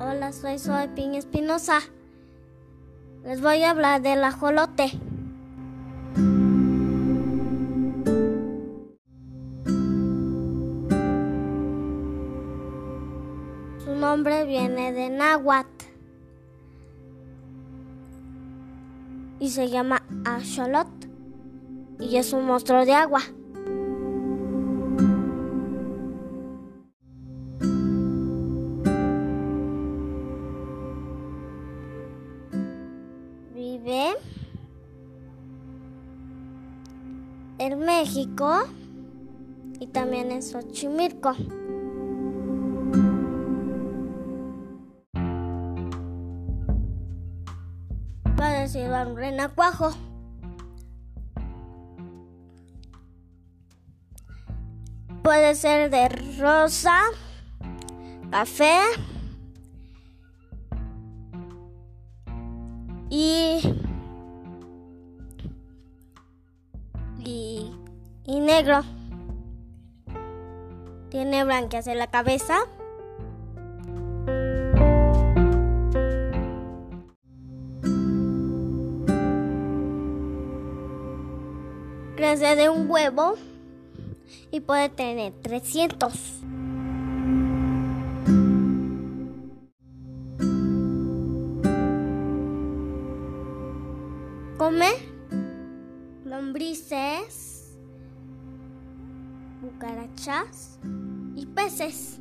Hola, soy Soy Pin Espinosa. Les voy a hablar del ajolote. Su nombre viene de náhuatl y se llama axolot y es un monstruo de agua. En México y también en Xochimilco. Parecido a un renacuajo. Puede ser de rosa, café y, y, negro. Tiene branquias en la cabeza. Crece de un huevo y puede tener 300. Come lombrices, cucarachas y peces.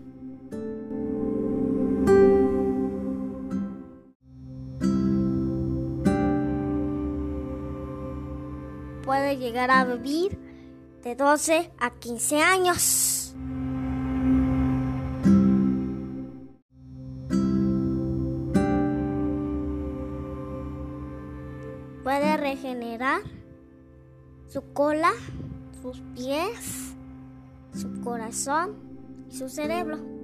Puede llegar a vivir de 12 a 15 años. Puede regenerar su cola, sus pies, su corazón y su cerebro.